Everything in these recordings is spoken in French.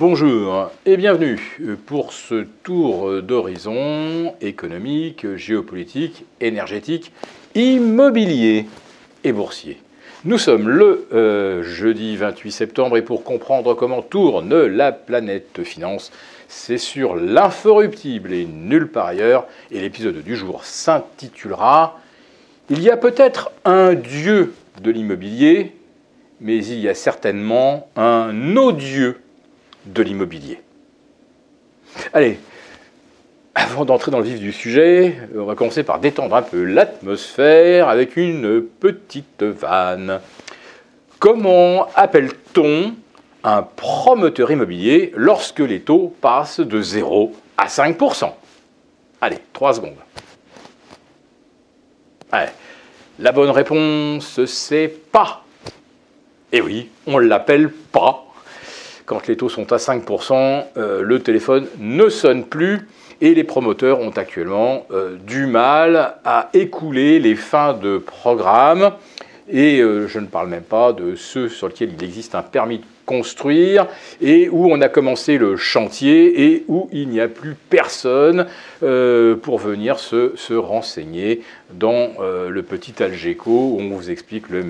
Bonjour et bienvenue pour ce tour d'horizon économique, géopolitique, énergétique, immobilier et boursier. Nous sommes le euh, jeudi 28 septembre et pour comprendre comment tourne la planète finance, c'est sur l'inforruptible et nulle part ailleurs. Et l'épisode du jour s'intitulera Il y a peut-être un dieu de l'immobilier, mais il y a certainement un odieux de l'immobilier. Allez, avant d'entrer dans le vif du sujet, on va commencer par détendre un peu l'atmosphère avec une petite vanne. Comment appelle-t-on un promoteur immobilier lorsque les taux passent de 0 à 5% Allez, 3 secondes. La bonne réponse, c'est pas. Et oui, on l'appelle pas. Quand les taux sont à 5%, euh, le téléphone ne sonne plus et les promoteurs ont actuellement euh, du mal à écouler les fins de programme. Et euh, je ne parle même pas de ceux sur lesquels il existe un permis de construire et où on a commencé le chantier et où il n'y a plus personne pour venir se, se renseigner dans le petit Algeco où on vous explique le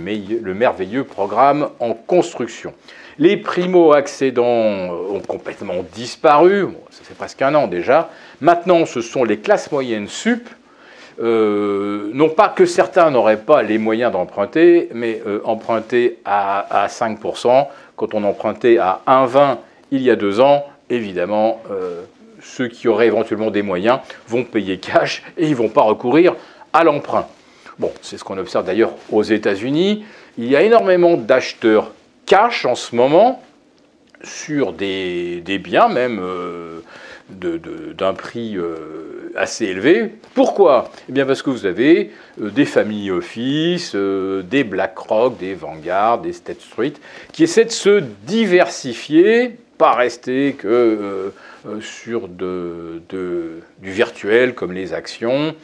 merveilleux programme en construction. Les primo-accédants ont complètement disparu, ça fait presque un an déjà. Maintenant, ce sont les classes moyennes sup. Euh, non pas que certains n'auraient pas les moyens d'emprunter, mais euh, emprunter à, 5%, quand on empruntait à 1,20 il y a deux ans, évidemment, euh, ceux qui auraient éventuellement des moyens vont payer cash et ils ne vont pas recourir à l'emprunt. Bon, c'est ce qu'on observe d'ailleurs aux États-Unis. Il y a énormément d'acheteurs cash en ce moment sur des, biens même euh, d'un prix euh, assez élevé. Pourquoi? Eh bien parce que vous avez euh, des familles office, des BlackRock, des Vanguard, des State Street, qui essaient de se diversifier, pas rester que sur de, du virtuel comme les actions,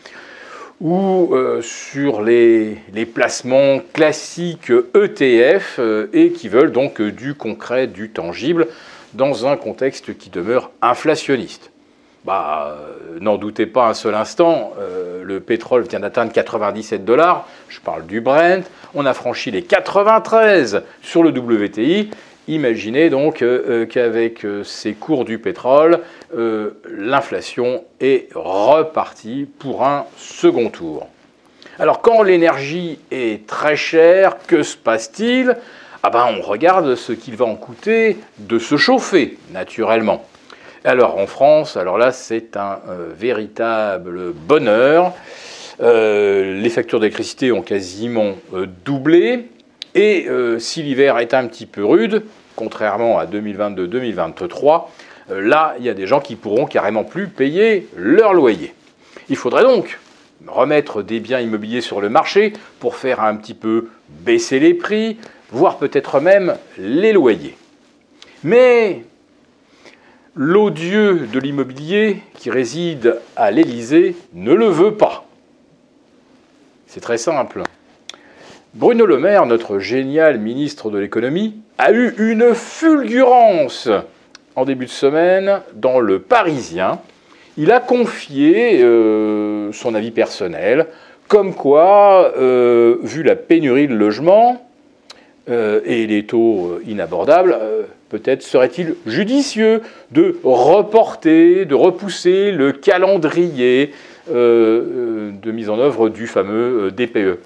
ou euh, sur les, placements classiques ETF euh, et qui veulent donc du concret, du tangible, dans un contexte qui demeure inflationniste. Bah, euh, n'en doutez pas un seul instant, le pétrole vient d'atteindre 97 dollars, je parle du Brent, on a franchi les 93 sur le WTI, Imaginez donc euh, euh, qu'avec euh, ces cours du pétrole, l'inflation est repartie pour un second tour. Alors quand l'énergie est très chère, que se passe-t-il? Ah ben, On regarde ce qu'il va en coûter de se chauffer, naturellement. Alors en France, alors là c'est un véritable bonheur. les factures d'électricité ont quasiment doublé. Et euh, si l'hiver est un petit peu rude, contrairement à 2022-2023, euh, là, il y a des gens qui pourront carrément plus payer leur loyer. Il faudrait donc remettre des biens immobiliers sur le marché pour faire un petit peu baisser les prix, voire peut-être même les loyers. Mais l'odieux de l'immobilier qui réside à l'Élysée ne le veut pas. C'est très simple. Bruno Le Maire, notre génial ministre de l'économie, a eu une fulgurance en début de semaine dans le Parisien. Il a confié euh, son avis personnel, comme quoi, euh, vu la pénurie de logements euh, et les taux inabordables, peut-être serait-il judicieux de reporter, de repousser le calendrier de mise en œuvre du fameux DPE.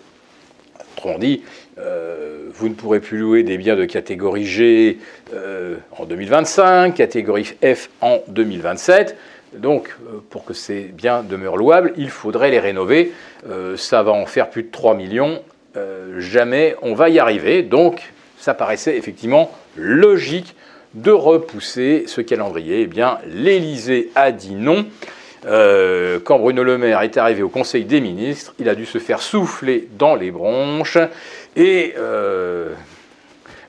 Autrement dit, euh, vous ne pourrez plus louer des biens de catégorie G euh, en 2025, catégorie F en 2027. Donc, euh, pour que ces biens demeurent louables, il faudrait les rénover. ça va en faire plus de 3 millions. jamais on va y arriver. Donc, ça paraissait effectivement logique de repousser ce calendrier. Eh bien, l'Élysée a dit non. Euh, quand Bruno Le Maire est arrivé au Conseil des ministres, il a dû se faire souffler dans les bronches et euh,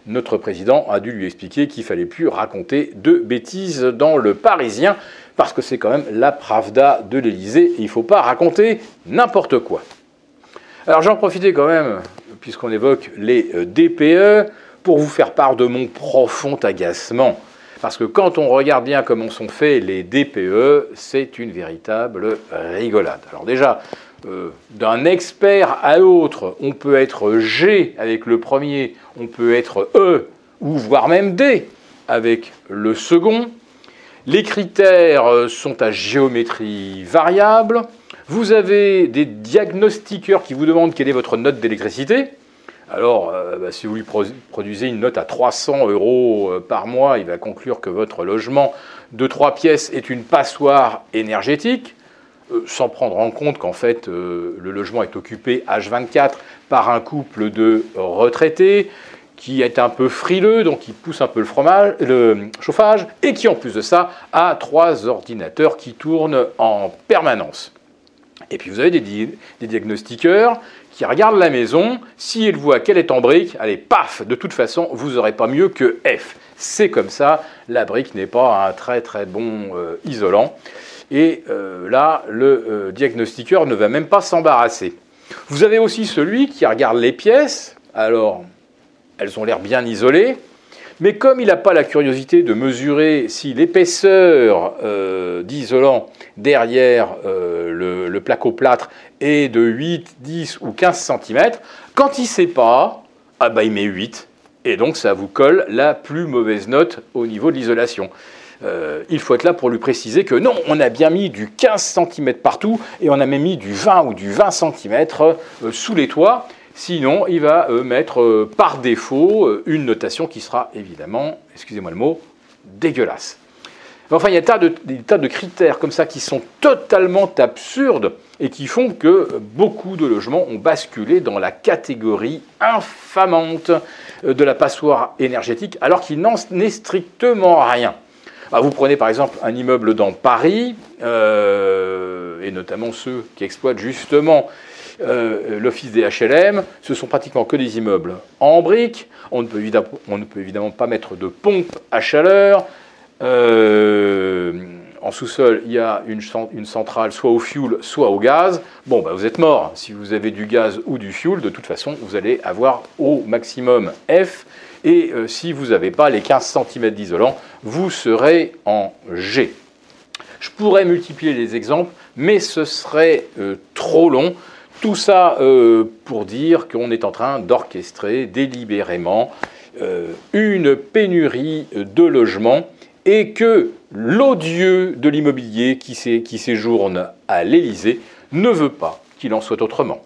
notre président a dû lui expliquer qu'il fallait plus raconter de bêtises dans le Parisien parce que c'est quand même la pravda de l'Élysée et il ne faut pas raconter n'importe quoi. Alors j'en profitais quand même, puisqu'on évoque les euh, DPE, pour vous faire part de mon profond agacement Parce que quand on regarde bien comment sont faits les DPE, c'est une véritable rigolade. Alors déjà, euh, d'un expert à l'autre, on peut être G avec le premier, on peut être E, ou voire même D avec le second. Les critères sont à géométrie variable. Vous avez des diagnostiqueurs qui vous demandent quelle est votre note d'électricité. Alors, euh, bah, si vous lui produisez une note à 300 euros euh, par mois, il va conclure que votre logement de trois pièces est une passoire énergétique, euh, sans prendre en compte qu'en fait, le logement est occupé H24 par un couple de retraités qui est un peu frileux, donc qui pousse un peu le, fromage, le chauffage, et qui en plus de ça a trois ordinateurs qui tournent en permanence. Et puis vous avez des, diagnostiqueurs qui regardent la maison, s'ils voient qu'elle est en brique, allez, paf, de toute façon, vous n'aurez pas mieux que F. C'est comme ça, la brique n'est pas un très très bon euh, isolant. Et euh, là, le euh, diagnostiqueur ne va même pas s'embarrasser. Vous avez aussi celui qui regarde les pièces, alors elles ont l'air bien isolées, mais comme il n'a pas la curiosité de mesurer si l'épaisseur euh, d'isolant derrière euh, le, placo-plâtre est de 8, 10 ou 15 cm, quand il ne sait pas, ah bah il met 8. Et donc ça vous colle la plus mauvaise note au niveau de l'isolation. Euh, il faut être là pour lui préciser que non, on a bien mis du 15 cm partout et on a même mis du 20 ou du 20 cm sous les toits. Sinon, il va euh, mettre euh, par défaut euh, une notation qui sera évidemment, excusez-moi le mot, dégueulasse. enfin, il y a des tas, de, critères comme ça qui sont totalement absurdes et qui font que beaucoup de logements ont basculé dans la catégorie infamante de la passoire énergétique, alors qu'il n'en est strictement rien. Ah, vous prenez par exemple un immeuble dans Paris, et notamment ceux qui exploitent justement euh, l'office des HLM, ce sont pratiquement que des immeubles en briques. On ne peut, évidemment, pas mettre de pompe à chaleur. Euh, en sous-sol, il y a une, centrale soit au fioul, soit au gaz. Bon, bah, vous êtes mort. Si vous avez du gaz ou du fioul, de toute façon, vous allez avoir au maximum F. Et euh, si vous n'avez pas les 15 cm d'isolant, vous serez en G. Je pourrais multiplier les exemples, mais ce serait trop long. Tout ça euh, pour dire qu'on est en train d'orchestrer délibérément euh, une pénurie de logements et que l'odieux de l'immobilier qui, qui séjourne à l'Élysée ne veut pas qu'il en soit autrement.